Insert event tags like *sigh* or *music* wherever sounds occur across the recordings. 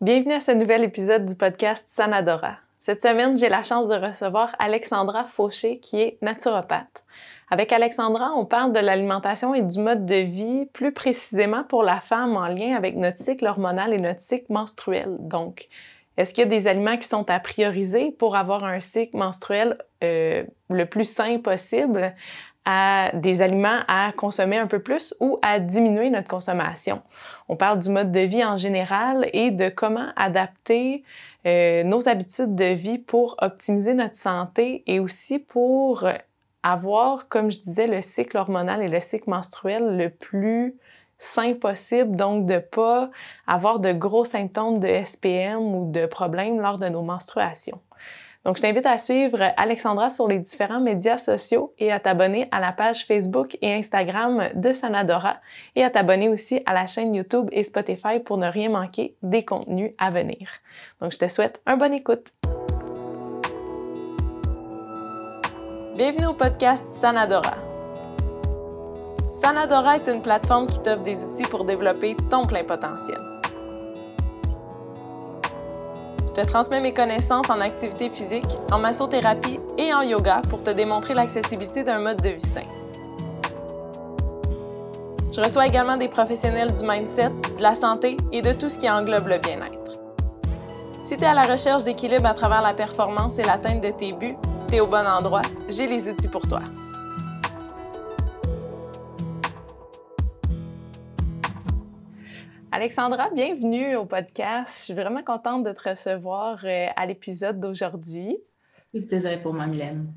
Bienvenue à ce nouvel épisode du podcast Sanadora. Cette semaine, j'ai la chance de recevoir Alexandra Fauché, qui est naturopathe. Avec Alexandra, on parle de l'alimentation et du mode de vie, plus précisément pour la femme en lien avec notre cycle hormonal et notre cycle menstruel. Donc, est-ce qu'il y a des aliments qui sont à prioriser pour avoir un cycle menstruel euh, le plus sain possible, à des aliments à consommer un peu plus ou à diminuer notre consommation? On parle du mode de vie en général et de comment adapter euh, nos habitudes de vie pour optimiser notre santé et aussi pour avoir, comme je disais, le cycle hormonal et le cycle menstruel le plus sain possible, donc de pas avoir de gros symptômes de SPM ou de problèmes lors de nos menstruations. Donc, je t'invite à suivre Alexandra sur les différents médias sociaux et à t'abonner à la page Facebook et Instagram de Sanadora et à t'abonner aussi à la chaîne YouTube et Spotify pour ne rien manquer des contenus à venir. Donc, je te souhaite un bon écoute. Bienvenue au podcast Sanadora. Sanadora est une plateforme qui t'offre des outils pour développer ton plein potentiel. Te transmets mes connaissances en activité physique, en massothérapie et en yoga pour te démontrer l'accessibilité d'un mode de vie sain. Je reçois également des professionnels du mindset, de la santé et de tout ce qui englobe le bien-être. Si tu es à la recherche d'équilibre à travers la performance et l'atteinte de tes buts, tu es au bon endroit. J'ai les outils pour toi. Alexandra, bienvenue au podcast. Je suis vraiment contente de te recevoir euh, à l'épisode d'aujourd'hui. C'est plaisir pour moi, Mylène.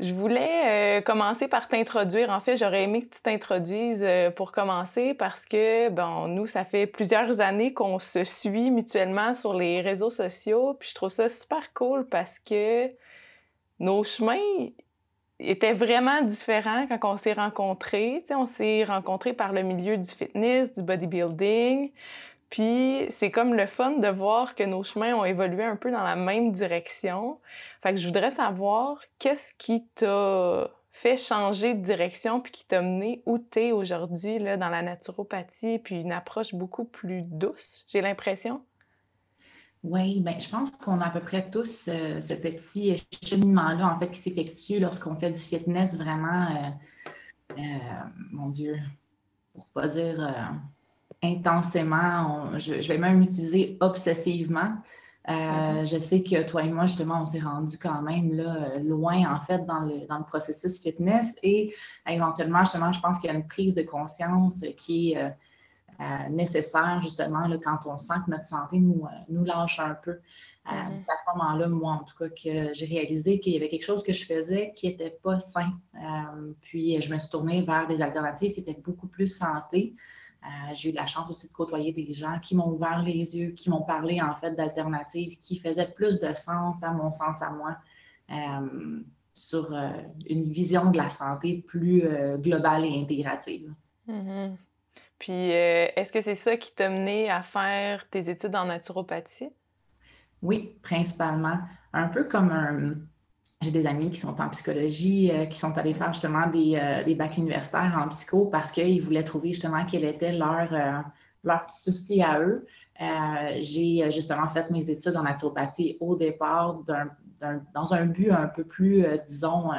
Je voulais euh, commencer par t'introduire. En fait, j'aurais aimé que tu t'introduises euh, pour commencer parce que, bon, nous, ça fait plusieurs années qu'on se suit mutuellement sur les réseaux sociaux. Puis je trouve ça super cool parce que nos chemins étaient vraiment différents quand on s'est rencontrés. on s'est rencontrés par le milieu du fitness, du bodybuilding. Puis c'est comme le fun de voir que nos chemins ont évolué un peu dans la même direction. Fait que je voudrais savoir qu'est-ce qui t'a fait changer de direction puis qui t'a mené où t'es aujourd'hui là, dans la naturopathie puis une approche beaucoup plus douce, j'ai l'impression? Oui, ben, je pense qu'on a à peu près tous euh, ce petit cheminement-là, en fait, qui s'effectue lorsqu'on fait du fitness vraiment, euh, euh, mon Dieu, pour ne pas dire intensément, je, vais même utiliser obsessivement. Mm-hmm. Je sais que toi et moi, justement, on s'est rendu quand même là, loin, en fait, dans le, dans le processus fitness et éventuellement, justement, je pense qu'il y a une prise de conscience qui est euh, nécessaire justement là, quand on sent que notre santé nous, euh, nous lâche un peu. Euh, mm-hmm. C'est à ce moment-là, moi en tout cas, que j'ai réalisé qu'il y avait quelque chose que je faisais qui n'était pas sain. puis je me suis tournée vers des alternatives qui étaient beaucoup plus santé. j'ai eu la chance aussi de côtoyer des gens qui m'ont ouvert les yeux, qui m'ont parlé en fait d'alternatives qui faisaient plus de sens à mon sens à moi. sur une vision de la santé plus globale et intégrative. Mm-hmm. Puis, euh, est-ce que c'est ça qui t'a mené à faire tes études en naturopathie? Oui, principalement. Un peu comme un... J'ai des amis qui sont en psychologie, euh, qui sont allés faire justement des, euh, des bacs universitaires en psycho parce qu'ils voulaient trouver justement quel était leur, leur petit souci à eux. J'ai justement fait mes études en naturopathie au départ dans un but un peu plus, disons,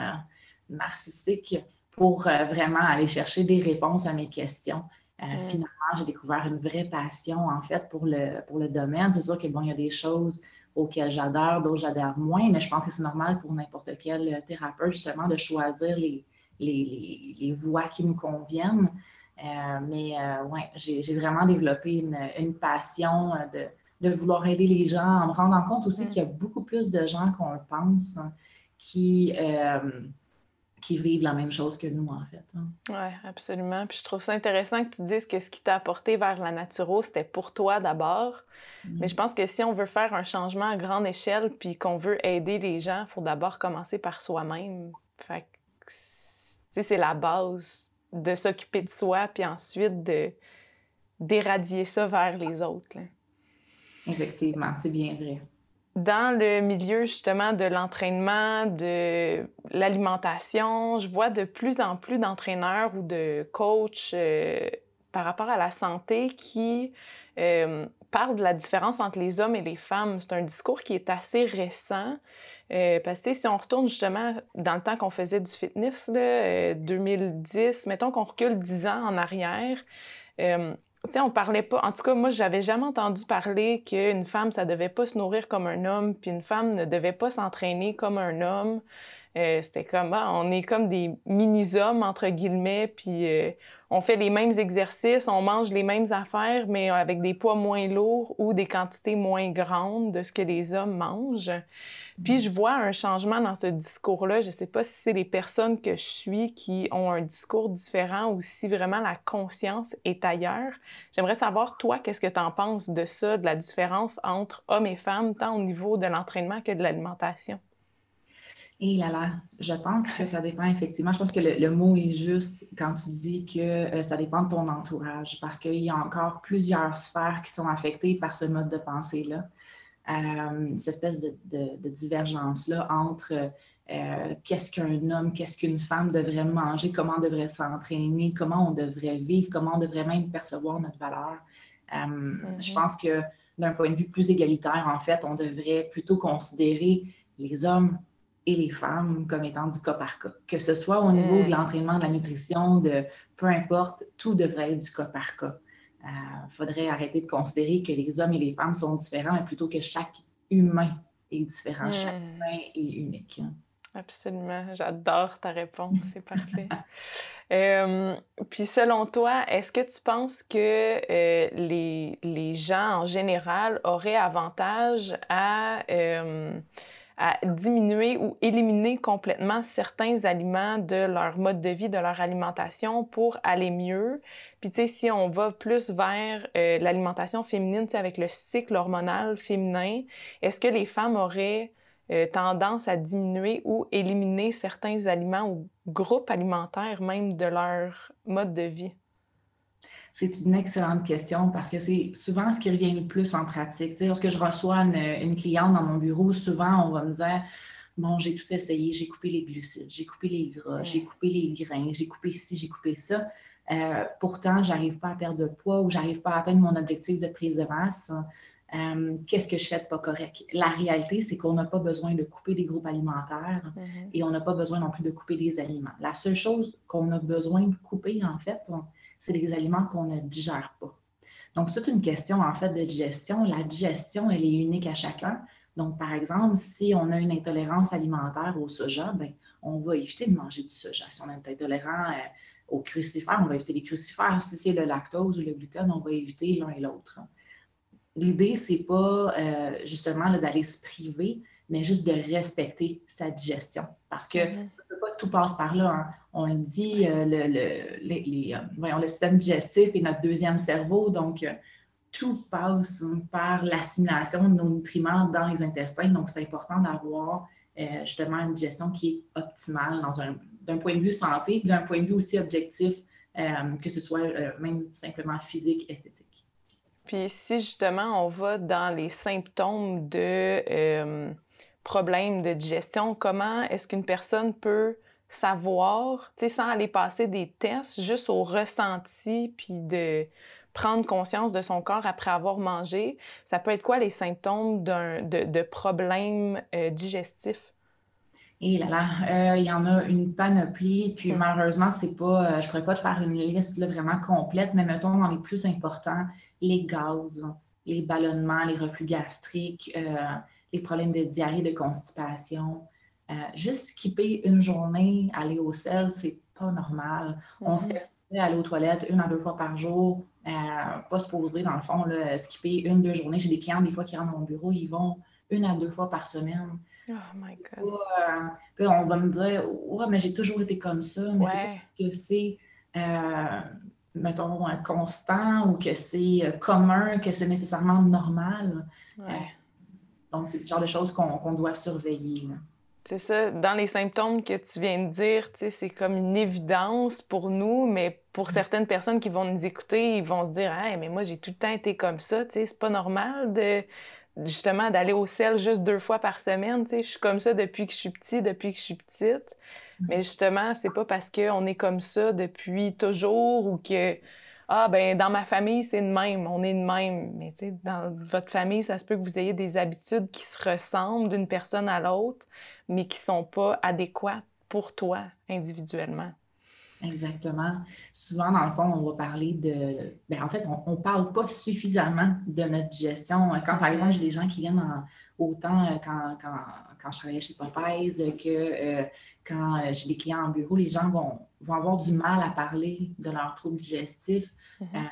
narcissique pour vraiment aller chercher des réponses à mes questions. Euh, mm. Finalement, j'ai découvert une vraie passion, en fait, pour le, pour le domaine. C'est sûr que, bon, il y a des choses auxquelles j'adore, d'autres j'adhère moins, mais je pense que c'est normal pour n'importe quel thérapeute, justement, de choisir les, les, les, voies qui nous conviennent. Euh, mais euh, ouais, j'ai vraiment développé une, une passion de, de, vouloir aider les gens, en me rendant compte aussi mm. qu'il y a beaucoup plus de gens qu'on le pense qui, qui vivent la même chose que nous, en fait. Hein. Oui, absolument. Puis je trouve ça intéressant que tu dises que ce qui t'a apporté vers la naturo, c'était pour toi d'abord. Mais je pense que si on veut faire un changement à grande échelle puis qu'on veut aider les gens, il faut d'abord commencer par soi-même. Fait que, c'est la base de s'occuper de soi puis ensuite de d'éradier ça vers les autres. Effectivement, c'est bien vrai dans le milieu justement de l'entraînement, de l'alimentation, je vois de plus en plus d'entraîneurs ou de coachs euh, par rapport à la santé qui euh, parle de la différence entre les hommes et les femmes. C'est un discours qui est assez récent. Euh, parce que si on retourne justement dans le temps qu'on faisait du fitness, là, 2010, euh, mettons qu'on recule 10 ans en arrière, tu on parlait pas. En tout cas, moi, j'avais jamais entendu parler qu'une femme, ça devait pas se nourrir comme un homme, puis une femme ne devait pas s'entraîner comme un homme. Euh, c'était comme, ah, on est comme des mini-hommes, entre guillemets, puis euh, on fait les mêmes exercices, on mange les mêmes affaires, mais avec des poids moins lourds ou des quantités moins grandes de ce que les hommes mangent. Puis je vois un changement dans ce discours-là. Je sais pas si c'est les personnes que je suis qui ont un discours différent ou si vraiment la conscience est ailleurs. J'aimerais savoir, toi, qu'est-ce que tu en penses de ça, de la différence entre hommes et femmes, tant au niveau de l'entraînement que de l'alimentation? Et là là, je pense que ça dépend effectivement. Je pense que le, mot est juste quand tu dis que euh, ça dépend de ton entourage, parce qu'il y a encore plusieurs sphères qui sont affectées par ce mode de pensée-là. Euh, cette espèce de, divergence-là entre euh, qu'est-ce qu'un homme, qu'est-ce qu'une femme devrait manger, comment on devrait s'entraîner, comment on devrait vivre, comment on devrait même percevoir notre valeur. Mm-hmm. Je pense que d'un point de vue plus égalitaire, en fait, on devrait plutôt considérer les hommes et les femmes comme étant du cas par cas. Que ce soit au niveau de mm. l'entraînement, de la nutrition, de peu importe, tout devrait être du cas par cas. Il euh, faudrait arrêter de considérer que les hommes et les femmes sont différents, mais plutôt que chaque humain est différent, chaque mm. humain est unique. Absolument, j'adore ta réponse, c'est parfait. *laughs* Euh, puis selon toi, est-ce que tu penses que euh, les, les, gens en général auraient avantage à à diminuer ou éliminer complètement certains aliments de leur mode de vie, de leur alimentation pour aller mieux. Puis tu sais, si on va plus vers euh, l'alimentation féminine, tu sais, avec le cycle hormonal féminin, est-ce que les femmes auraient euh, tendance à diminuer ou éliminer certains aliments ou groupes alimentaires même de leur mode de vie? C'est une excellente question parce que c'est souvent ce qui revient le plus en pratique. lorsque je reçois une, cliente dans mon bureau, souvent on va me dire Bon, j'ai tout essayé, j'ai coupé les glucides, j'ai coupé les gras, j'ai coupé les grains, j'ai coupé ci, j'ai coupé ça. Euh, pourtant, je n'arrive pas à perdre de poids ou j'arrive pas à atteindre mon objectif de prise de masse. Euh, qu'est-ce que je fais de pas correct? La réalité, c'est qu'on n'a pas besoin de couper les groupes alimentaires mm-hmm. et on n'a pas besoin non plus de couper les aliments. La seule chose qu'on a besoin de couper, en fait, c'est des aliments qu'on ne digère pas. Donc, c'est une question en fait de digestion. La digestion, elle est unique à chacun. Donc, par exemple, si on a une intolérance alimentaire au soja, ben, on va éviter de manger du soja. Si on est intolérant euh, aux crucifères, on va éviter les crucifères. Si c'est le lactose ou le gluten, on va éviter l'un et l'autre. L'idée, c'est pas euh, justement d'aller se priver, mais juste de respecter sa digestion. Parce que mm-hmm tout passe par là. Hein. On dit euh, le, les, euh, le système digestif est notre deuxième cerveau, donc euh, tout passe par l'assimilation de nos nutriments dans les intestins. Donc, c'est important d'avoir justement une digestion qui est optimale d'un point de vue santé, d'un point de vue aussi objectif, que ce soit même simplement physique, esthétique. Puis si justement on va dans les symptômes de problèmes de digestion, comment est-ce qu'une personne peut savoir, sans aller passer des tests, juste au ressenti, puis de prendre conscience de son corps après avoir mangé, ça peut être quoi les symptômes d'un, de, de problèmes euh, digestifs? Et là là, euh, il y en a une panoplie, puis malheureusement, c'est pas, euh, je pourrais pas te faire une liste là, vraiment complète, mais mettons dans les plus importants, les gaz, les ballonnements, les reflux gastriques, les problèmes de diarrhée, de constipation, euh, juste skipper une journée, aller au sel, c'est pas normal. On se mhm. fait aller aux toilettes une à deux fois par jour, euh, pas se poser dans le fond, là, skipper une, deux journées. J'ai des clients, des fois, qui rentrent dans mon bureau, ils vont une à deux fois par semaine. Oh my God. Euh, puis on va me dire, ouais, mais j'ai toujours été comme ça, mais c'est parce que c'est, mettons, constant ou que c'est commun, que c'est nécessairement normal. donc, c'est le genre de choses qu'on doit surveiller. C'est ça, dans les symptômes que tu viens de dire, c'est comme une évidence pour nous, mais pour mm. certaines personnes qui vont nous écouter, ils vont se dire hey, mais moi j'ai tout le temps été comme ça, c'est pas normal de justement d'aller au sel juste deux fois par semaine, tu sais, je suis comme ça depuis que je suis petit, depuis que je suis petite. Mm. Mais justement, c'est pas parce qu'on est comme ça depuis toujours ou que ah ben dans ma famille c'est de même, on est de même, mais tu sais dans votre famille ça se peut que vous ayez des habitudes qui se ressemblent d'une personne à l'autre, mais qui sont pas adéquates pour toi individuellement. Exactement. Souvent, dans le fond, on va parler de. Bien, en fait, on ne parle pas suffisamment de notre gestion. Quand, par exemple, j'ai des gens qui viennent autant euh, quand, quand, quand, je travaillais chez Popeyes que euh, quand euh, j'ai des clients en bureau, les gens vont, vont avoir du mal à parler de leurs troubles digestifs. Mm-hmm.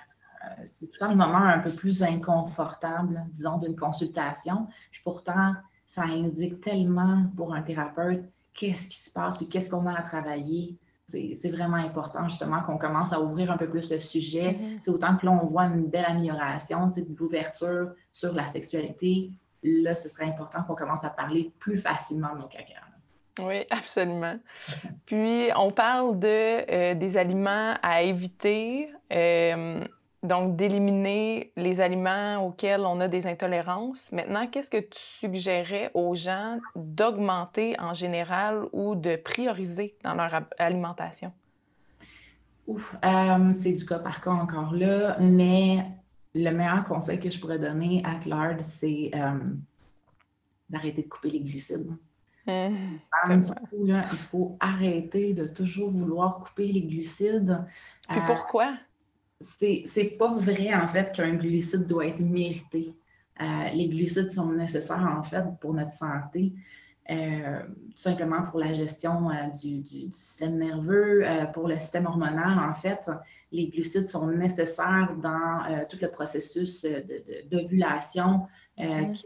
c'est tout le temps le moment un peu plus inconfortable, disons, d'une consultation. Puis pourtant, ça indique tellement pour un thérapeute qu'est-ce qui se passe, puis qu'est-ce qu'on a à travailler c'est vraiment important justement qu'on commence à ouvrir un peu plus le sujet. Mm-hmm. C'est Autant que là, on voit une belle amélioration de l'ouverture sur la sexualité, là, ce serait important qu'on commence à parler plus facilement de nos caca. Oui, *laughs* absolument. Puis, on parle de, euh, des aliments à éviter. Euh, donc, d'éliminer les aliments auxquels on a des intolérances. Maintenant, qu'est-ce que tu suggérais aux gens d'augmenter en général ou de prioriser dans leur alimentation? Ouf, euh, c'est du cas par cas encore là, mais le meilleur conseil que je pourrais donner à Claude, c'est euh, d'arrêter de couper les glucides. Mmh, il faut arrêter de toujours vouloir couper les glucides. Puis pourquoi? C'est pas vrai, en fait, qu'un glucide doit être mérité. Euh, les glucides sont nécessaires, en fait, pour notre santé, euh, tout simplement pour la gestion euh, du, système nerveux, pour le système hormonal, en fait. Les glucides sont nécessaires dans tout le processus d'ovulation, mm-hmm. qui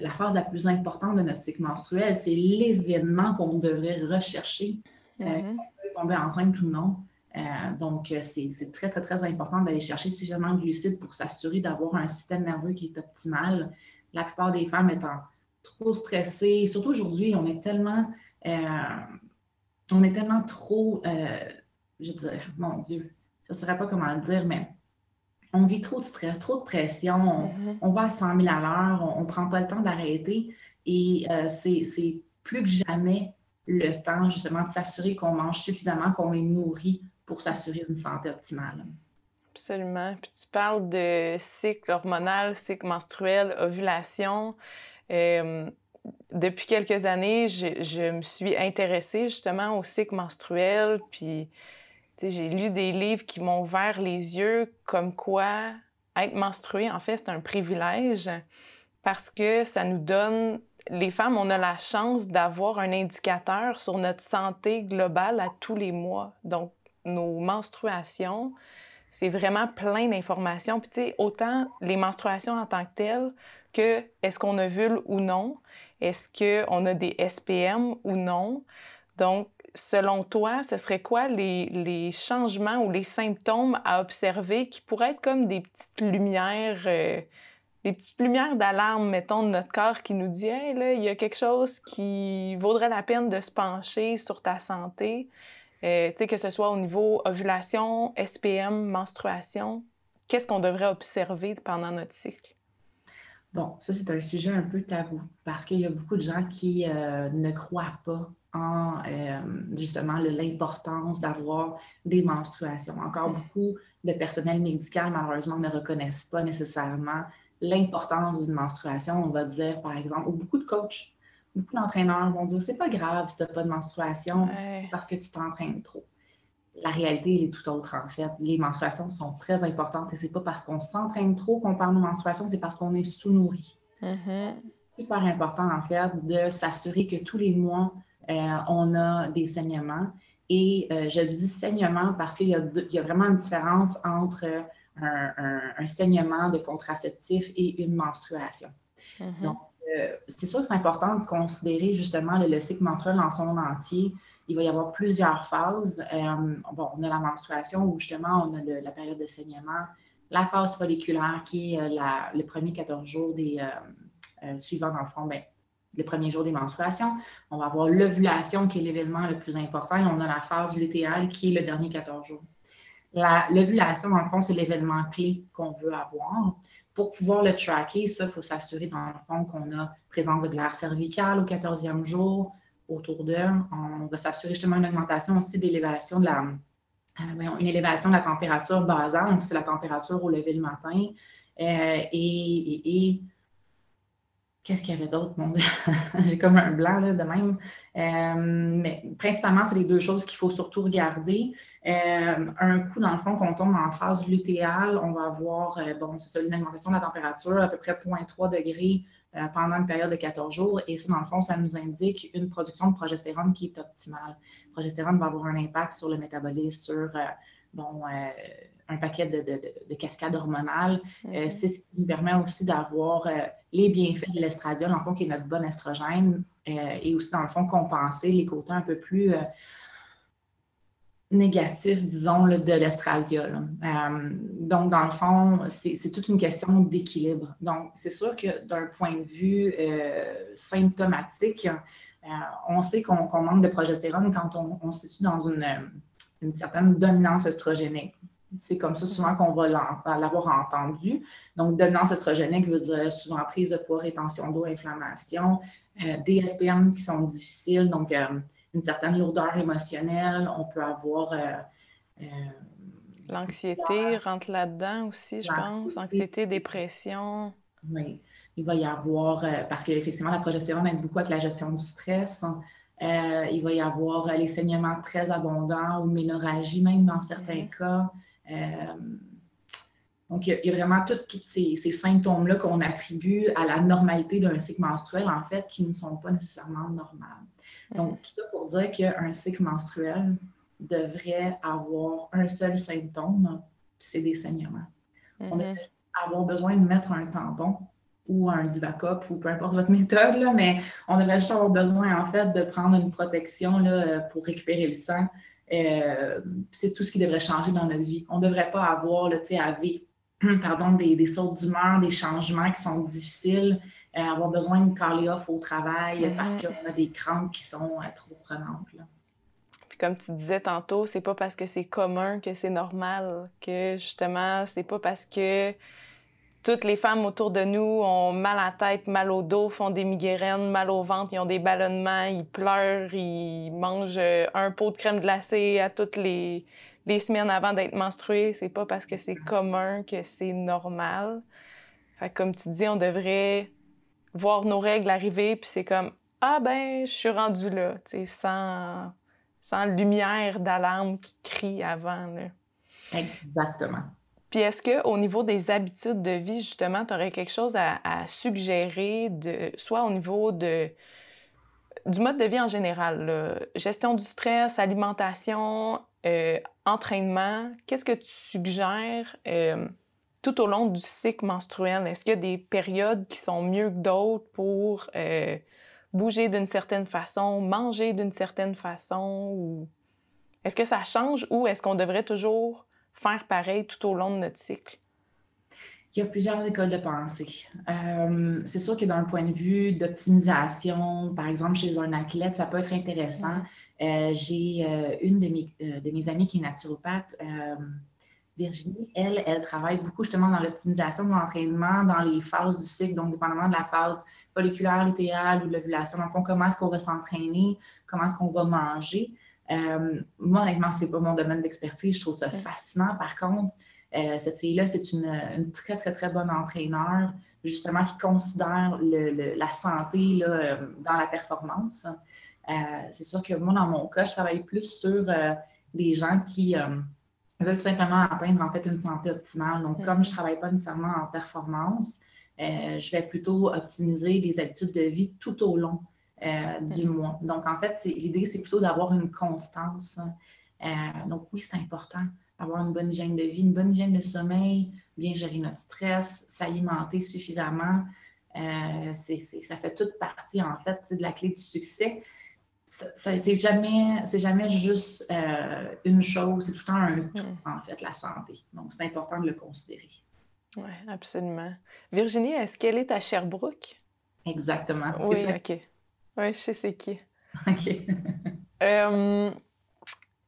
la phase la plus importante de notre cycle menstruel. C'est l'événement qu'on devrait rechercher, mm-hmm. tomber enceinte ou non. Euh, donc, euh, c'est très, très, très important d'aller chercher suffisamment de glucides pour s'assurer d'avoir un système nerveux qui est optimal. La plupart des femmes étant trop stressées, surtout aujourd'hui, on est tellement, euh, on est tellement trop, je dirais, mon Dieu, je ne saurais pas comment le dire, mais on vit trop de stress, trop de pression, on, mm-hmm. va à 100 000 à l'heure, on ne prend pas le temps d'arrêter et c'est plus que jamais le temps justement de s'assurer qu'on mange suffisamment, qu'on est nourri pour s'assurer une santé optimale. Absolument. Puis tu parles de cycle hormonal, cycle menstruel, ovulation. Euh, depuis quelques années, je, je, me suis intéressée justement au cycle menstruel. Puis j'ai lu des livres qui m'ont ouvert les yeux comme quoi être menstrué, en fait, c'est un privilège parce que ça nous donne les femmes, on a la chance d'avoir un indicateur sur notre santé globale à tous les mois. Donc, nos menstruations, c'est vraiment plein d'informations. Puis, tu sais, autant les menstruations en tant que telles que est-ce qu'on ovule ou non, est-ce qu'on a des SPM ou non. Donc, selon toi, ce serait quoi les, les, changements ou les symptômes à observer qui pourraient être comme des petites lumières, euh, des petites lumières d'alarme, mettons, de notre corps qui nous dit Hey, là, il y a quelque chose qui vaudrait la peine de se pencher sur ta santé. Euh, que ce soit au niveau ovulation, SPM, menstruation, qu'est-ce qu'on devrait observer pendant notre cycle? Bon, ça, c'est un sujet un peu tabou parce qu'il y a beaucoup de gens qui euh, ne croient pas en euh, justement l'importance d'avoir des menstruations. Encore beaucoup de personnel médical, malheureusement, ne reconnaissent pas nécessairement l'importance d'une menstruation. On va dire, par exemple, ou beaucoup de coachs beaucoup d'entraîneurs vont dire c'est pas grave si tu n'as pas de menstruation parce que tu t'entraînes trop. La réalité, elle est tout autre en fait. Les menstruations sont très importantes et c'est pas parce qu'on s'entraîne trop qu'on parle de menstruation, c'est parce qu'on est sous-nourri. Mm-hmm. C'est super important en fait de s'assurer que tous les mois, euh, on a des saignements. Et euh, je dis saignement parce qu'il y, a vraiment une différence entre un, saignement de contraceptif et une menstruation. Mm-hmm. Donc, euh, c'est sûr que c'est important de considérer justement le, cycle menstruel en son entier. Il va y avoir plusieurs phases. Euh, bon, on a la menstruation où justement on a la période de saignement, la phase folliculaire qui est euh, le premier 14 jours des suivants dans le fond, bien, le premier jour des menstruations. On va avoir l'ovulation qui est l'événement le plus important et on a la phase lutéale qui est le dernier 14 jours. L'ovulation, dans le fond, c'est l'événement clé qu'on veut avoir. Pour pouvoir le tracker, ça, il faut s'assurer dans le fond qu'on a présence de glaire cervicale au 14e jour autour d'eux. On va s'assurer justement une augmentation aussi d'élévation de la, une élévation de la température basale, donc c'est la température au lever le matin, et Qu'est-ce qu'il y avait d'autre, mon Dieu? *laughs* J'ai comme un blanc là, de même. Euh, mais principalement, c'est les deux choses qu'il faut surtout regarder. Euh, un coup, dans le fond, quand on tombe en phase lutéale, on va avoir, euh, bon, c'est ça, une augmentation de la température, à peu près 0.3 degrés pendant une période de 14 jours. Et ça, dans le fond, ça nous indique une production de progestérone qui est optimale. Le progestérone va avoir un impact sur le métabolisme, sur, bon, un paquet de, cascades hormonales. Euh, mhm. c'est ce qui nous permet aussi d'avoir euh, les bienfaits de l'estradiol, en fond, qui est notre bon estrogène, euh, et aussi, dans le fond, compenser les côtés un peu plus négatifs, disons, de l'estradiol. donc, dans le fond, c'est toute une question d'équilibre. Donc, c'est sûr que d'un point de vue symptomatique, on sait qu'on manque de progestérone quand on, se situe dans une, une certaine dominance estrogénique. C'est comme ça souvent qu'on va l'avoir entendu. Donc, dominance estrogénique veut dire souvent prise de poids, rétention d'eau, inflammation, euh, des SPM qui sont difficiles, donc euh, une certaine lourdeur émotionnelle. On peut avoir. Euh, L'anxiété rentre là-dedans aussi, je pense. Anxiété, dépression. Oui. Il va y avoir, parce qu'effectivement, la progestérone aide beaucoup avec la gestion du stress. Il va y avoir les saignements très abondants ou ménorragie, même dans certains mm-hmm. cas. Euh, donc, il y, a, vraiment tous ces, symptômes-là qu'on attribue à la normalité d'un cycle menstruel, en fait, qui ne sont pas nécessairement normales. Donc, tout ça pour dire qu'un cycle menstruel devrait avoir un seul symptôme, c'est des saignements. On devrait mm-hmm. avoir besoin de mettre un tampon ou un Divacop ou peu importe votre *laughs* méthode, là, mais on devrait juste avoir besoin, en fait, de prendre une protection là, pour récupérer le sang euh, c'est tout ce qui devrait changer dans notre vie. On ne devrait pas avoir là, à vivre *clears throat* pardon, des, des sautes d'humeur, des changements qui sont difficiles, euh, avoir besoin de caler off au travail parce qu'on a des crampes qui sont euh, trop prenantes. Puis comme tu disais tantôt, c'est pas parce que c'est commun que c'est normal, que justement, c'est pas parce que toutes les femmes autour de nous ont mal à la tête, mal au dos, font des migraines, mal au ventre, ils ont des ballonnements, ils pleurent, ils mangent euh, un pot de crème glacée à toutes les, semaines avant d'être menstruées. C'est pas parce que c'est commun que c'est normal. Comme tu dis, on devrait voir nos règles arriver, puis c'est comme Ah ben, je suis rendue là, sans, sans lumière d'alarme qui crie avant. Là. Exactement. Puis est-ce qu'au niveau des habitudes de vie, justement, tu aurais quelque chose à, suggérer, soit au niveau du mode de vie en général, gestion du stress, alimentation, euh, entraînement, qu'est-ce que tu suggères euh, tout au long du cycle menstruel? Est-ce qu'il y a des périodes qui sont mieux que d'autres pour euh, bouger d'une certaine façon, manger d'une certaine façon? Ou... Est-ce que ça change ou est-ce qu'on devrait toujours faire pareil tout au long de notre cycle? Il y a plusieurs écoles de pensée. Euh, c'est sûr que d'un point de vue d'optimisation, par exemple, chez un athlète, ça peut être intéressant. Euh, j'ai euh, une de mes, de mes amies qui est naturopathe, Virginie. Elle, elle travaille beaucoup justement dans l'optimisation de l'entraînement, dans les phases du cycle, donc dépendamment de la phase folliculaire, lutéale ou de l'ovulation. Donc, comment est-ce qu'on va s'entraîner, comment est-ce qu'on va manger. Euh, moi, honnêtement, ce n'est pas mon domaine d'expertise. Je trouve ça fascinant. Par contre, euh, cette fille-là, c'est une, très, très, très bonne entraîneur, justement, qui considère la santé euh, dans la performance. c'est sûr que moi, dans mon cas, je travaille plus sur des gens qui veulent tout simplement atteindre en fait une santé optimale. Donc, comme je ne travaille pas nécessairement en performance, je vais plutôt optimiser les habitudes de vie tout au long euh, du mois. Donc, en fait, l'idée, c'est plutôt d'avoir une constance. Euh, donc, oui, c'est important d'avoir une bonne hygiène de vie, une bonne hygiène de sommeil, bien gérer notre stress, s'alimenter suffisamment. Euh, ça fait toute partie, en fait, de la clé du succès. C'est jamais, jamais juste une chose, c'est tout le temps un tout, mm. en fait, la santé. Donc, c'est important de le considérer. Oui, absolument. Virginie, est-ce qu'elle est à Sherbrooke? Exactement. Oui, OK. Oui, je sais c'est qui. *laughs* OK. Euh,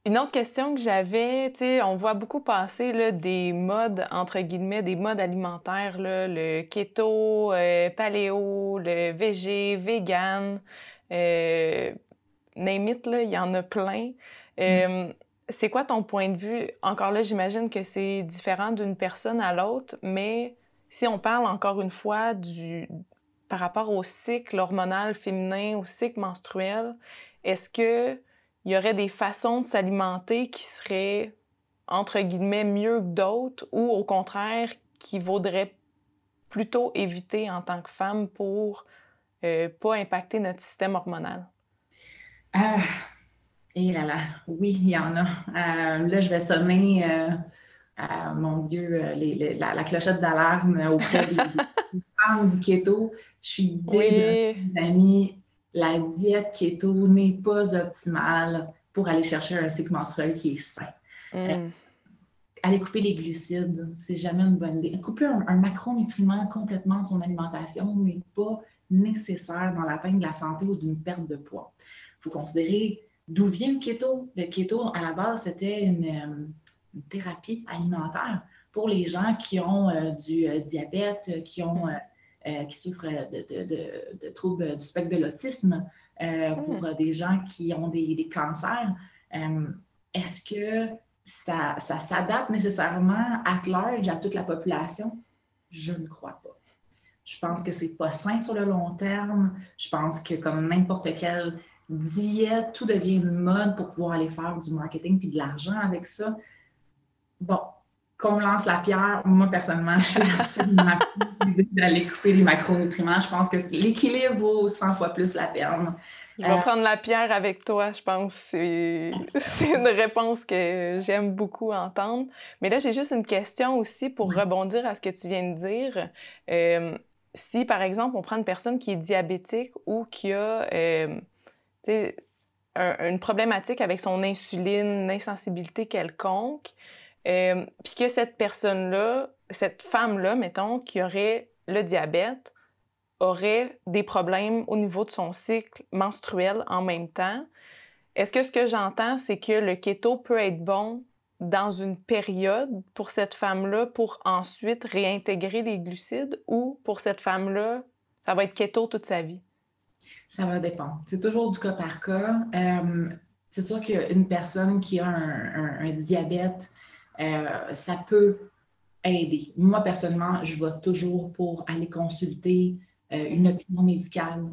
une autre question que j'avais, tu sais, on voit beaucoup passer là, des modes, entre guillemets, des modes alimentaires, là, le keto, euh, paléo, le végé, vegan, euh, name it, il y en a plein. Euh, mm. c'est quoi ton point de vue? Encore là, j'imagine que c'est différent d'une personne à l'autre, mais si on parle encore une fois du par rapport au cycle hormonal féminin, au cycle menstruel, est-ce que il y aurait des façons de s'alimenter qui seraient entre guillemets mieux que d'autres ou au contraire qui vaudrait plutôt éviter en tant que femme pour euh, pas impacter notre système hormonal? Ah, et là là, oui, il y en a. Euh, là, je vais sonner, euh, mon Dieu, la, clochette d'alarme auprès des, femmes du keto. Je suis désolée, amis, la diète keto n'est pas optimale pour aller chercher un cycle menstruel qui est sain. Mm. aller couper les glucides, c'est jamais une bonne idée. Couper un, un macronutriment complètement de son alimentation n'est pas nécessaire dans l'atteinte de la santé ou d'une perte de poids. Il faut considérer D'où vient le keto? Le keto, à la base, c'était une, euh, thérapie alimentaire pour les gens qui ont euh, du euh, diabète, qui, ont, qui souffrent de, troubles du spectre de l'autisme, pour hmm. des gens qui ont des, cancers. Est-ce que ça, ça s'adapte nécessairement à large à toute la population? Je ne crois pas. Je pense que c'est pas sain sur le long terme. Je pense que comme n'importe quel diète, tout devient une mode pour pouvoir aller faire du marketing puis de l'argent avec ça. Bon, qu'on me lance la pierre, moi personnellement, je suis d'aller couper les macronutriments. Je pense que l'équilibre vaut 100 fois plus la peine. Je vais euh, prendre la pierre avec toi, je pense. C'est *laughs* une réponse que j'aime beaucoup entendre. Mais là, j'ai juste une question aussi pour rebondir à ce que tu viens de dire. Euh, si, par exemple, on prend une personne qui est diabétique ou qui a... Euh, une problématique avec son insuline, une insensibilité quelconque, euh, puis que cette personne-là, cette femme-là, mettons, qui aurait le diabète, aurait des problèmes au niveau de son cycle menstruel en même temps. Est-ce que ce que j'entends, c'est que le keto peut être bon dans une période pour cette femme-là pour ensuite réintégrer les glucides ou pour cette femme-là, ça va être keto toute sa vie? Ça va dépendre. C'est toujours du cas par cas. Euh, c'est sûr qu'une personne qui a un, diabète, euh, ça peut aider. Moi, personnellement, je vais toujours pour aller consulter euh, une opinion médicale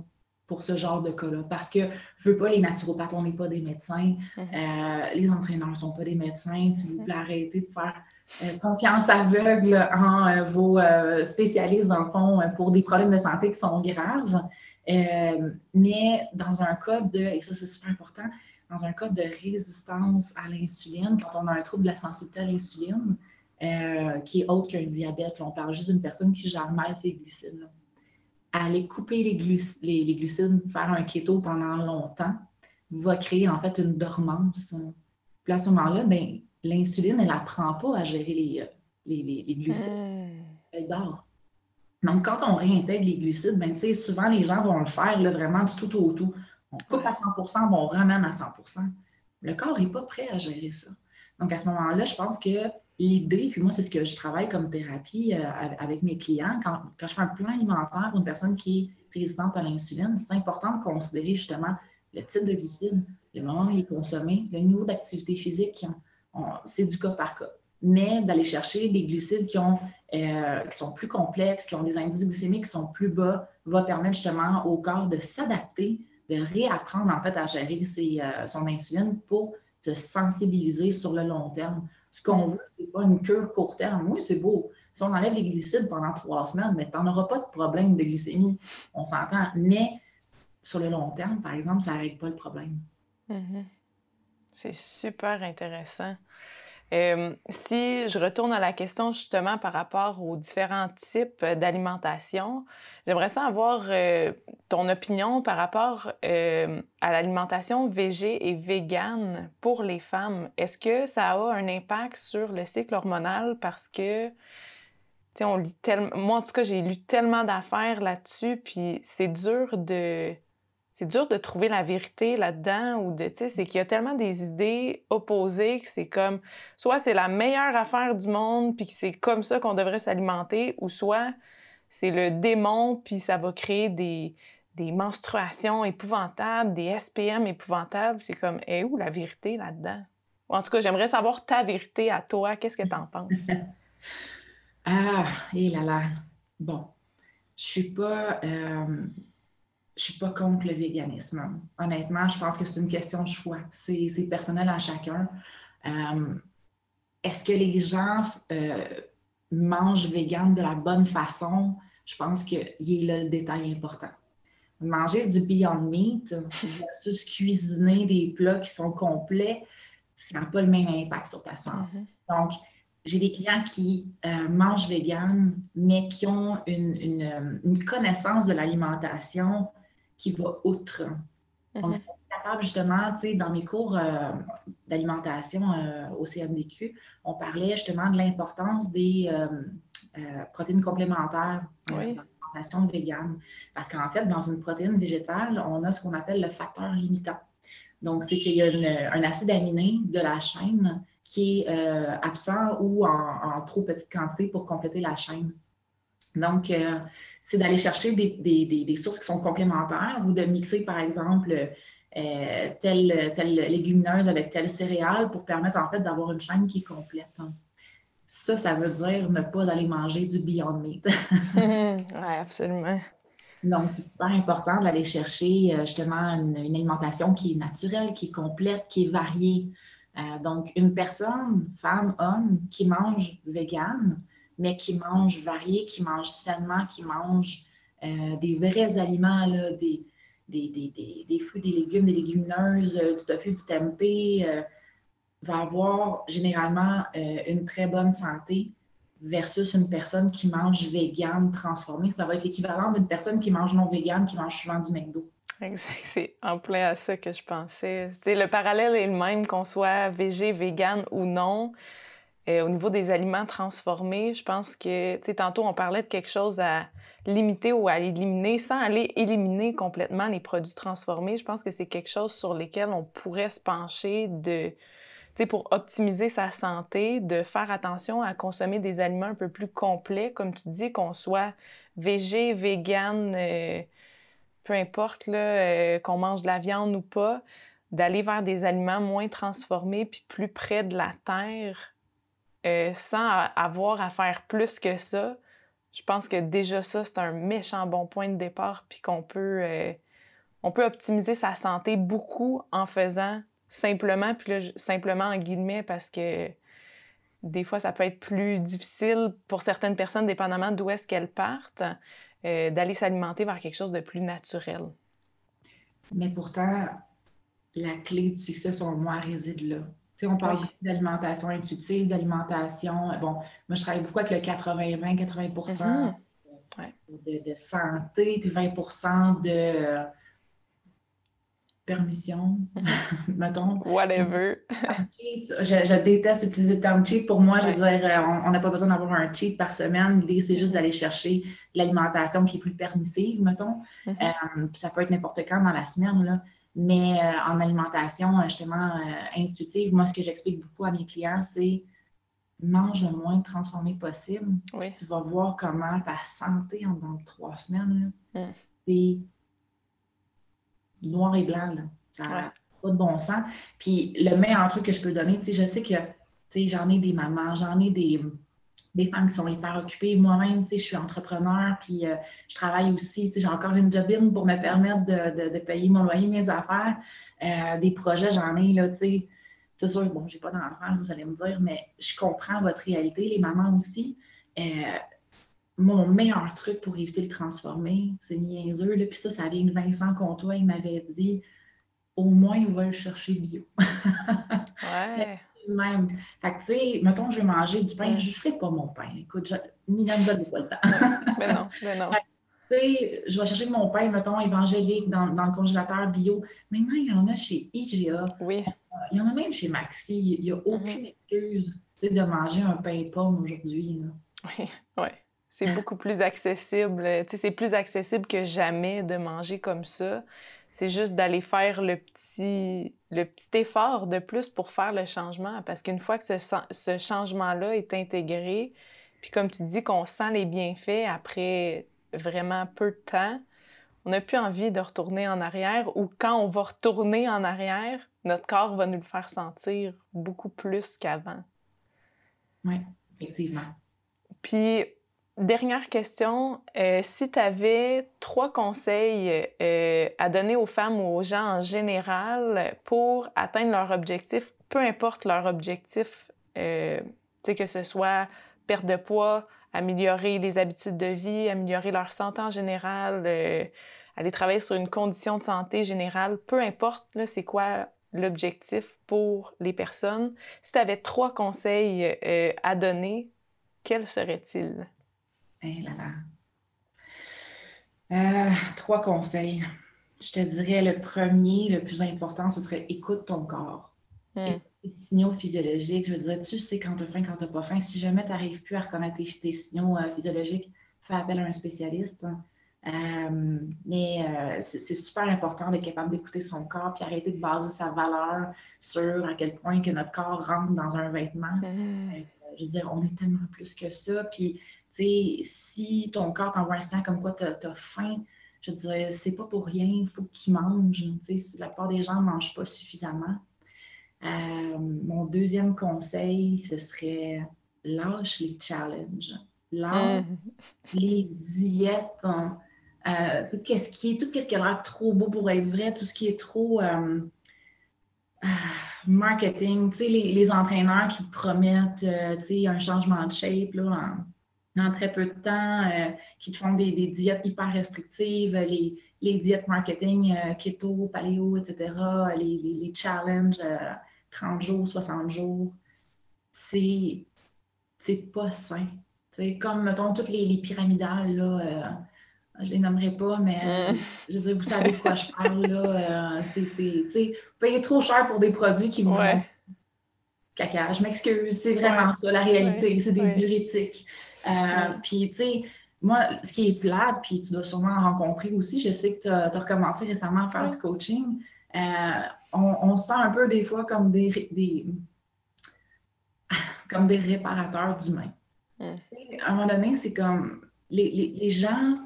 pour ce genre de cas-là. Parce que, je veux pas, les naturopathes, on n'est pas des médecins. Mm-hmm. les entraîneurs ne sont pas des médecins. S'il vous plaît, arrêtez de faire confiance aveugle en vos spécialistes, dans le fond, pour des problèmes de santé qui sont graves. Euh, mais dans un cas de, et ça c'est super important, dans un cas de résistance à l'insuline, quand on a un trouble de la sensibilité à l'insuline, euh, qui est autre qu'un diabète, on parle juste d'une personne qui gère mal ses glucides. Aller couper les, les, glucides, faire un keto pendant longtemps, va créer en fait une dormance. Puis à ce moment-là, ben, l'insuline, elle n'apprend pas à gérer les, euh, les, glucides. Hmm. Elle dort. Donc, quand on réintègre les glucides, ben, souvent les gens vont le faire là, vraiment du tout au tout. On coupe à 100% on ramène à 100% Le corps n'est pas prêt à gérer ça. Donc, à ce moment-là, je pense que l'idée, puis moi, c'est ce que je travaille comme thérapie euh, avec mes clients, quand, je fais un plan alimentaire pour une personne qui est résistante à l'insuline, c'est important de considérer justement le type de glucides, le moment où il est consommé, le niveau d'activité physique. C'est du cas par cas mais d'aller chercher des glucides qui, euh, qui sont plus complexes, qui ont des indices glycémiques qui sont plus bas, va permettre justement au corps de s'adapter, de réapprendre en fait à gérer euh, son insuline pour se sensibiliser sur le long terme. Ce qu'on veut, ce n'est pas une cure court terme. Oui, c'est beau. Si on enlève les glucides pendant trois semaines, mais tu n'en auras pas de problème de glycémie. On s'entend. Mais sur le long terme, par exemple, ça n'arrête pas le problème. Mm-hmm. C'est super intéressant. Euh, si je retourne à la question justement par rapport aux différents types d'alimentation, j'aimerais savoir euh, ton opinion par rapport euh, à l'alimentation végé et végane pour les femmes. Est-ce que ça a un impact sur le cycle hormonal? Parce que on lit tellement. Moi, en tout cas, j'ai lu tellement d'affaires là-dessus, puis c'est dur de c'est dur de trouver la vérité là-dedans ou de, tu sais, c'est qu'il y a tellement des idées opposées que c'est comme, soit c'est la meilleure affaire du monde puis que c'est comme ça qu'on devrait s'alimenter, ou soit c'est le démon puis ça va créer des, des menstruations épouvantables, des SPM épouvantables. C'est comme, eh où la vérité là-dedans? en tout cas, j'aimerais savoir ta vérité à toi. Qu'est-ce que tu en penses? *laughs* ah, et là là. Bon, je suis pas... Euh, je suis pas contre le véganisme. Honnêtement, je pense que c'est une question de choix. C'est personnel à chacun. Euh, est-ce que les gens euh, mangent vegan de la bonne façon? Je pense qu'il est là le détail important. Manger du Beyond Meat versus *laughs* cuisiner des plats qui sont complets, ça n'a pas le même impact sur ta santé. Mm-hmm. Donc, j'ai des clients qui euh, mangent vegan, mais qui ont une, une connaissance de l'alimentation qui va outre. Donc, mm capable justement, tu sais, dans mes cours euh, d'alimentation euh, au CMDQ, on parlait justement de l'importance des euh, protéines complémentaires dans l'alimentation végane. Parce qu'en fait, dans une protéine végétale, on a ce qu'on appelle le facteur limitant. Donc, c'est qu'il y a un acide aminé de la chaîne qui est absent ou en, trop petite quantité pour compléter la chaîne. Donc, c'est d'aller chercher des, sources qui sont complémentaires ou de mixer, par exemple, euh, telle, telle, légumineuse avec telle céréale pour permettre en fait d'avoir une chaîne qui est complète. Hein. Ça, ça veut dire ne pas aller manger du Beyond Meat. *laughs* *laughs* oui, absolument. Donc, c'est super important d'aller chercher euh, justement une, alimentation qui est naturelle, qui est complète, qui est variée. Euh, donc, une personne, femme, homme, qui mange vegan, mais qui mange varié, qui mange sainement, qui mange euh, des vrais aliments, des, des, fruits, des légumes, des légumineuses, euh, du tofu, du tempeh, euh, va avoir généralement une très bonne santé versus une personne qui mange vegan transformé. Ça va être l'équivalent d'une personne qui mange non vegan, qui mange souvent du McDo. Exact, *laughs* c'est en plein à ça que je pensais. le parallèle est le même, qu'on soit végé, vegan ou non. Euh, au niveau des aliments transformés, je pense que, tu sais, tantôt on parlait de quelque chose à limiter ou à éliminer sans aller éliminer complètement les produits transformés. Je pense que c'est quelque chose sur lequel on pourrait se pencher de, tu sais, pour optimiser sa santé, de faire attention à consommer des aliments un peu plus complets, comme tu dis, qu'on soit végé, vegan, euh, peu importe, là, euh, qu'on mange de la viande ou pas, d'aller vers des aliments moins transformés puis plus près de la terre euh, sans avoir à faire plus que ça, je pense que déjà ça, c'est un méchant bon point de départ, puis qu'on peut, euh, on peut optimiser sa santé beaucoup en faisant simplement, puis là, simplement en guillemets, parce que des fois, ça peut être plus difficile pour certaines personnes, dépendamment d'où est-ce qu'elles partent, euh, d'aller s'alimenter vers quelque chose de plus naturel. Mais pourtant, la clé du succès, selon moi, réside là on parle d'alimentation intuitive, d'alimentation. Euh, bon, moi, je travaille beaucoup avec le 80-20, 80, mm-hmm. de, santé, puis 20% de permission, mm-hmm. *laughs* mettons. Whatever. je, déteste utiliser le terme cheat. Pour moi, je veux dire, euh, on n'a pas besoin d'avoir un cheat par semaine. L'idée, c'est juste d'aller chercher l'alimentation qui est plus permissive, mettons. Euh, puis ça peut être n'importe quand dans la semaine, là. Mais euh, en alimentation, euh, justement, euh, intuitive, moi, ce que j'explique beaucoup à mes clients, c'est mange le moins transformé possible. Tu vas voir comment ta santé en dans trois semaines, mm. c'est noir et blanc. Là. Ça n'a pas de bon sens. Puis le meilleur truc que je peux donner, je sais que j'en ai des mamans, j'en ai des, des femmes qui sont hyper occupées. Moi-même, je suis entrepreneur, puis euh, je travaille aussi, j'ai encore une jobine pour me permettre de, payer mon loyer, mes affaires. Euh, des projets, j'en ai, là, tu sais. C'est sûr, bon, j'ai pas d'enfants, vous allez me dire, mais je comprends votre réalité, les mamans aussi. Euh, mon meilleur truc pour éviter de transformer, c'est niaiseux, là, puis ça, ça vient de Vincent Comtois, il m'avait dit, au moins, il va le chercher bio. *laughs* ouais même. Fait que, tu sais, mettons, je vais manger du pain, je ne ferai pas mon pain. Écoute, je... Donne pas le temps. *laughs* mais non, mais non. Tu sais, je vais chercher mon pain, mettons, évangélique dans, dans, le congélateur bio. Maintenant, il y en a chez IGA. Oui. Il y en a même chez Maxi. Il n'y a aucune mm-hmm. excuse de manger un pain pomme aujourd'hui. Oui, oui. C'est beaucoup plus accessible. Tu sais, c'est plus accessible que jamais de manger comme ça. C'est juste d'aller faire le petit, le petit effort de plus pour faire le changement. Parce qu'une fois que ce, ce changement-là est intégré, puis comme tu dis qu'on sent les bienfaits après vraiment peu de temps, on n'a plus envie de retourner en arrière ou quand on va retourner en arrière, notre corps va nous le faire sentir beaucoup plus qu'avant. Oui, effectivement. Puis, dernière question, euh, si tu avais trois conseils euh, à donner aux femmes ou aux gens en général pour atteindre leur objectif, peu importe leur objectif, euh, que ce soit perte de poids, améliorer les habitudes de vie, améliorer leur santé en général, aller travailler sur une condition de santé générale, peu importe c'est quoi l'objectif pour les personnes. Si tu avais trois conseils à donner, quels seraient-ils? Eh là là. Euh, trois conseils. Je te dirais le premier, le plus important, ce serait écoute ton corps. Hmm les signaux physiologiques. Je veux dire, tu sais quand tu as faim, quand tu n'as pas faim. Si jamais tu n'arrives plus à reconnaître tes, signaux euh, physiologiques, fais appel à un spécialiste. Euh, mais euh, c'est super important d'être capable d'écouter son corps puis arrêter de baser sa valeur sur à quel point que notre corps rentre dans un vêtement. Mm-hmm. je veux dire, on est tellement plus que ça. Puis, si ton corps t'envoie un signal comme quoi tu as, faim, je dirais, c'est pas pour rien, il faut que tu manges. La plupart des gens ne mangent pas suffisamment. Euh, mon deuxième conseil, ce serait lâche les challenges, lâche mm. *laughs* les diètes, hein. euh, tout ce qui est, tout ce qui a l'air trop beau pour être vrai, tout ce qui est trop euh, marketing, sais, les, entraîneurs qui promettent, un changement de shape là, en, très peu de temps, qui te font des, diètes hyper restrictives, les, diètes marketing, keto, paléo, etc., les, les challenges 30 jours, 60 jours, c'est, pas sain. C'est comme, mettons, toutes les, pyramidales, là, euh, je les nommerai pas, mais je veux dire, vous savez de quoi je parle, là. Euh, c'est, c'est, vous payez trop cher pour des produits qui vous font caca. Je m'excuse, c'est vraiment ça, la réalité. C'est des diurétiques. Euh, puis, tu sais, moi, ce qui est plate, puis tu dois sûrement en rencontrer aussi, je sais que tu as, recommencé récemment à faire du coaching on, se sent un peu des fois comme des, *laughs* comme des réparateurs d'humains. À un moment donné, c'est comme les, gens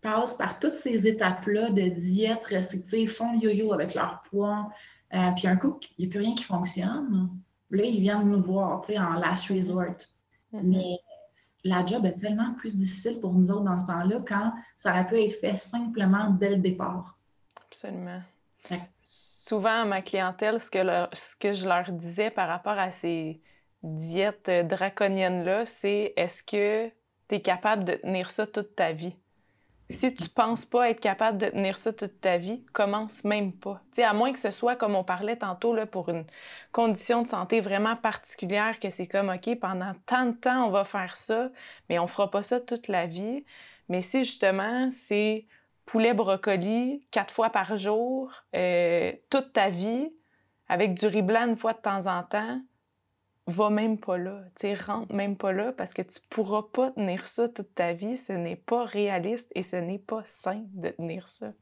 passent par toutes ces étapes-là de diète restrictive, font yo-yo avec leur poids, euh, puis un coup, il n'y a plus rien qui fonctionne. Là, ils viennent nous voir en last resort. Hmm. Mais la job est tellement plus difficile pour nous autres dans ce temps-là quand ça aurait pu être fait simplement dès le départ. Absolument souvent à ma clientèle, ce que, ce que je leur disais par rapport à ces diètes draconiennes-là, c'est est-ce que tu es capable de tenir ça toute ta vie? Si tu penses pas être capable de tenir ça toute ta vie, commence même pas. à moins que ce soit, comme on parlait tantôt, pour une condition de santé vraiment particulière, que c'est comme, OK, pendant tant de temps, on va faire ça, mais on fera pas ça toute la vie. Mais si justement, c'est poulet brocoli quatre fois par jour, euh, toute ta vie, avec du riz blanc une fois de temps en temps, va même pas là. Tu rentre même pas là parce que tu pourras pas tenir ça toute ta vie. Ce n'est pas réaliste et ce n'est pas sain de tenir ça.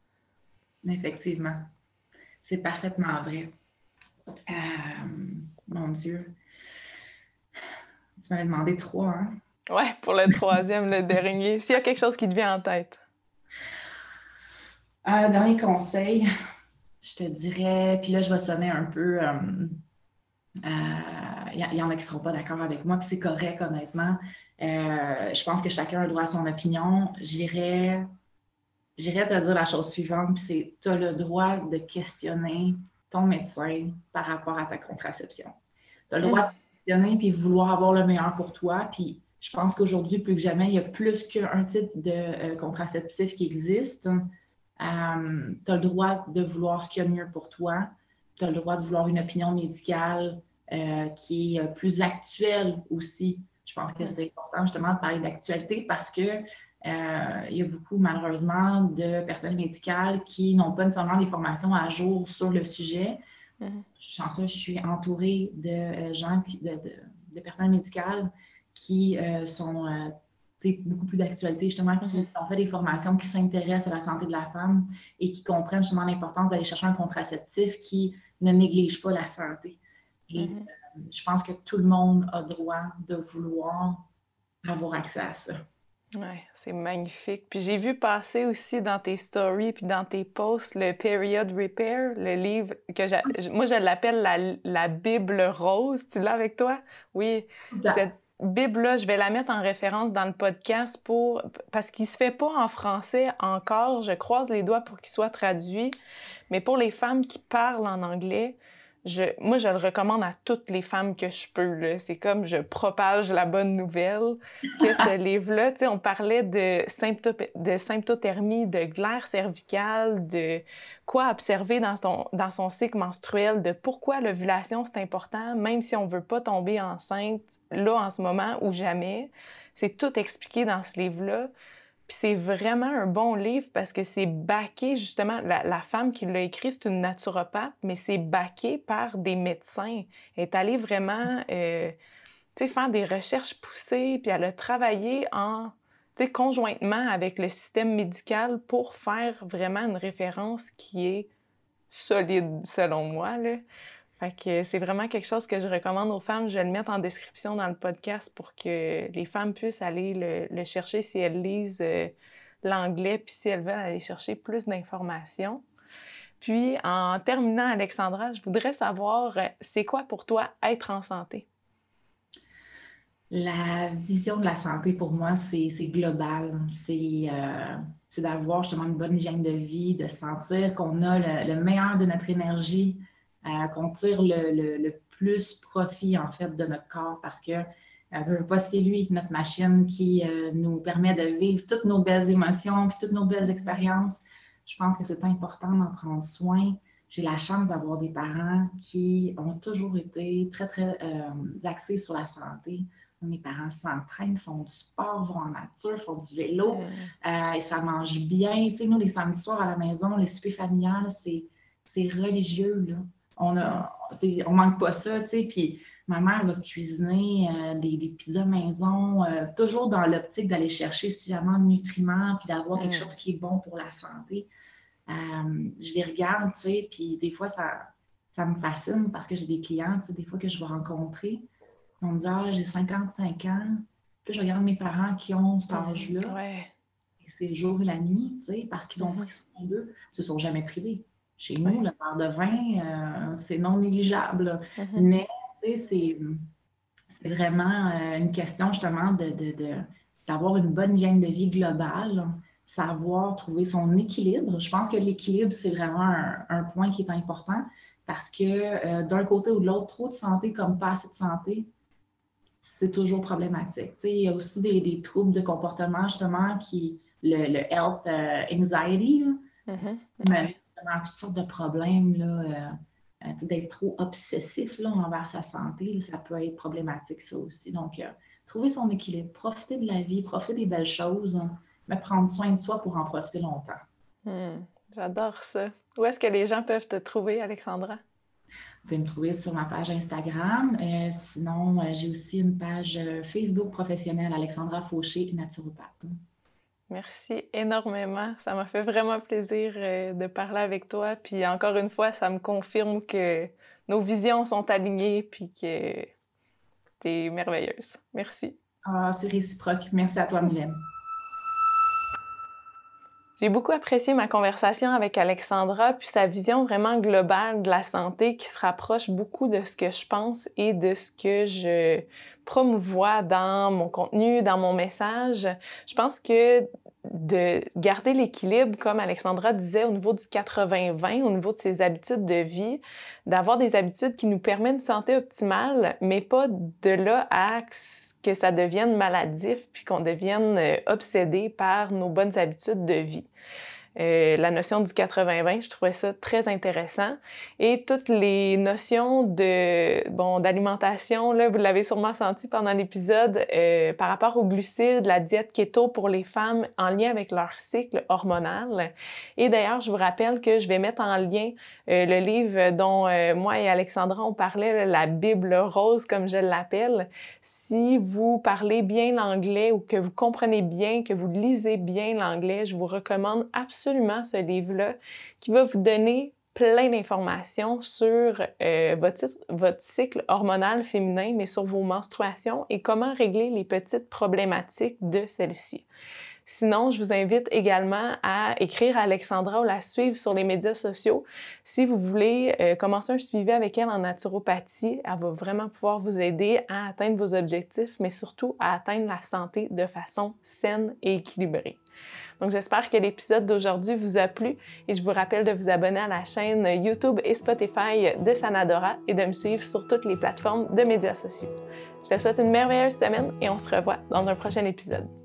Effectivement. C'est parfaitement vrai. Euh, mon Dieu. Tu m'avais demandé trois, hein? Ouais, pour le troisième, le dernier. *laughs* S'il y a quelque chose qui te vient en tête. Euh, dernier conseil, je te dirais, puis là, je vais sonner un peu. Il euh, euh, y, en a qui ne seront pas d'accord avec moi, puis c'est correct, honnêtement. je pense que chacun a droit à son opinion. J'irais te dire la chose suivante, c'est tu as le droit de questionner ton médecin par rapport à ta contraception. Tu as le droit de questionner puis vouloir avoir le meilleur pour toi. Puis je pense qu'aujourd'hui, plus que jamais, il y a plus qu'un type de contraceptif qui existe. Euh, tu as le droit de vouloir ce qu'il y a de mieux pour toi. Tu as le droit de vouloir une opinion médicale euh, qui est euh, plus actuelle aussi. Je pense que c'est important justement de parler d'actualité parce que il y a beaucoup, malheureusement, de personnel médical qui n'ont pas nécessairement des formations à jour sur le sujet. Mm-hmm. Je suis chanceuse, je suis entourée de gens, de, de, personnel médical qui sont beaucoup plus d'actualité, justement, qui mhm. ont fait des formations qui s'intéressent à la santé de la femme et qui comprennent justement l'importance d'aller chercher un contraceptif qui ne néglige pas la santé. Et mhm. euh, je pense que tout le monde a droit de vouloir avoir accès à ça. Ouais, c'est magnifique. Puis j'ai vu passer aussi dans tes stories puis dans tes posts le Period Repair, le livre que moi je l'appelle la, la, Bible rose. Tu l'as avec toi? Oui. Cette Bible-là, je vais la mettre en référence dans le podcast pour parce qu'il se fait pas en français encore. Je croise les doigts pour qu'il soit traduit. Mais pour les femmes qui parlent en anglais, moi, je le recommande à toutes les femmes que je peux. C'est comme je propage la bonne nouvelle que ce *laughs* livre-là, tu sais, on parlait de, de symptothermie, de glaire cervicale, de quoi observer dans son, dans son cycle menstruel, de pourquoi l'ovulation, c'est important, même si on veut pas tomber enceinte là en ce moment ou jamais. C'est tout expliqué dans ce livre-là. Puis c'est vraiment un bon livre parce que c'est baqué, justement, la, femme qui l'a écrit, c'est une naturopathe, mais c'est baqué par des médecins. Elle est allée vraiment, euh, faire des recherches poussées, puis elle a travaillé en, conjointement avec le système médical pour faire vraiment une référence qui est solide, selon moi, là. Fait que c'est vraiment quelque chose que je recommande aux femmes. Je vais le mettre en description dans le podcast pour que les femmes puissent aller le, chercher si elles lisent euh, l'anglais, puis si elles veulent aller chercher plus d'informations. Puis, en terminant, Alexandra, je voudrais savoir, euh, c'est quoi pour toi être en santé? La vision de la santé, pour moi, c'est global. Euh, c'est d'avoir justement une bonne hygiène de vie, de sentir qu'on a le meilleur de notre énergie, qu'on tire le, plus profit en fait de notre corps parce que euh, c'est lui, notre machine qui euh, nous permet de vivre toutes nos belles émotions puis toutes nos belles expériences. Je pense que c'est important d'en prendre soin. J'ai la chance d'avoir des parents qui ont toujours été très, très euh, axés sur la santé. Mes parents s'entraînent, font du sport, vont en nature, font du vélo, et ça mange bien. Tu sais, nous, les samedis soirs à la maison, les soupers familiales, c'est religieux. Là. On a, on manque pas ça, tu sais. Puis ma mère va cuisiner euh, des, des, pizzas maison, euh, toujours dans l'optique d'aller chercher suffisamment de nutriments puis d'avoir quelque chose qui est bon pour la santé. Euh, je les regarde, tu sais, puis des fois, ça, ça me fascine parce que j'ai des clients, tu sais, des fois que je vais rencontrer. On me dit, ah, j'ai 55 ans. Puis je regarde mes parents qui ont cet âge-là. Ouais. C'est le jour et la nuit, tu sais, parce qu'ils ont pris soin d'eux. Ils se sont jamais privés. Chez nous, le verre de vin, euh, c'est non négligeable. Mm-hmm. Mais, tu sais, c'est vraiment euh, une question justement d'avoir une bonne hygiène de vie globale, savoir trouver son équilibre. Je pense que l'équilibre, c'est vraiment un, point qui est important parce que euh, d'un côté ou de l'autre, trop de santé comme pas assez de santé, c'est toujours problématique. Il y a aussi des, troubles de comportement, justement, qui, le, health anxiety, toutes sortes de problèmes, là, euh, euh, d'être trop obsessif là, envers sa santé, ça peut être problématique, ça aussi. Donc, euh, trouver son équilibre, profiter de la vie, profiter des belles choses, hein, mais prendre soin de soi pour en profiter longtemps. Hmm, j'adore ça. Où est-ce que les gens peuvent te trouver, Alexandra? Vous pouvez me trouver sur ma page Instagram. sinon, j'ai aussi une page Facebook professionnelle, Alexandra Fauché, naturopathe. Merci énormément. Ça m'a fait vraiment plaisir euh, de parler avec toi. Puis encore une fois, ça me confirme que nos visions sont alignées puis que tu es merveilleuse. Merci. Ah, c'est réciproque. Merci à toi, Mylène. J'ai beaucoup apprécié ma conversation avec Alexandra, puis sa vision vraiment globale de la santé qui se rapproche beaucoup de ce que je pense et de ce que je promouvois dans mon contenu, dans mon message. Je pense que de garder l'équilibre, comme Alexandra disait, au niveau du 80-20, au niveau de ses habitudes de vie, d'avoir des habitudes qui nous permettent une santé optimale, mais pas de là à que ça devienne maladif, puis qu'on devienne euh, obsédé par nos bonnes habitudes de vie. Euh, la notion du 80-20, je trouvais ça très intéressant. Et toutes les notions de bon d'alimentation, là, vous l'avez sûrement senti pendant l'épisode, euh, par rapport aux glucides, la diète keto pour les femmes en lien avec leur cycle hormonal. Et d'ailleurs, je vous rappelle que je vais mettre en lien euh, le livre dont moi et Alexandra on parlait, la Bible rose comme je l'appelle. Si vous parlez bien l'anglais ou que vous comprenez bien, que vous lisez bien l'anglais, je vous recommande absolument absolument ce livre-là qui va vous donner plein d'informations sur euh, votre, votre, cycle hormonal féminin, mais sur vos menstruations et comment régler les petites problématiques de celles-ci. Sinon, je vous invite également à écrire à Alexandra ou la suivre sur les médias sociaux. Si vous voulez euh, commencer un suivi avec elle en naturopathie, elle va vraiment pouvoir vous aider à atteindre vos objectifs, mais surtout à atteindre la santé de façon saine et équilibrée. Donc j'espère que l'épisode d'aujourd'hui vous a plu et je vous rappelle de vous abonner à la chaîne YouTube et Spotify de Sanadora et de me suivre sur toutes les plateformes de médias sociaux. Je te souhaite une merveilleuse semaine et on se revoit dans un prochain épisode.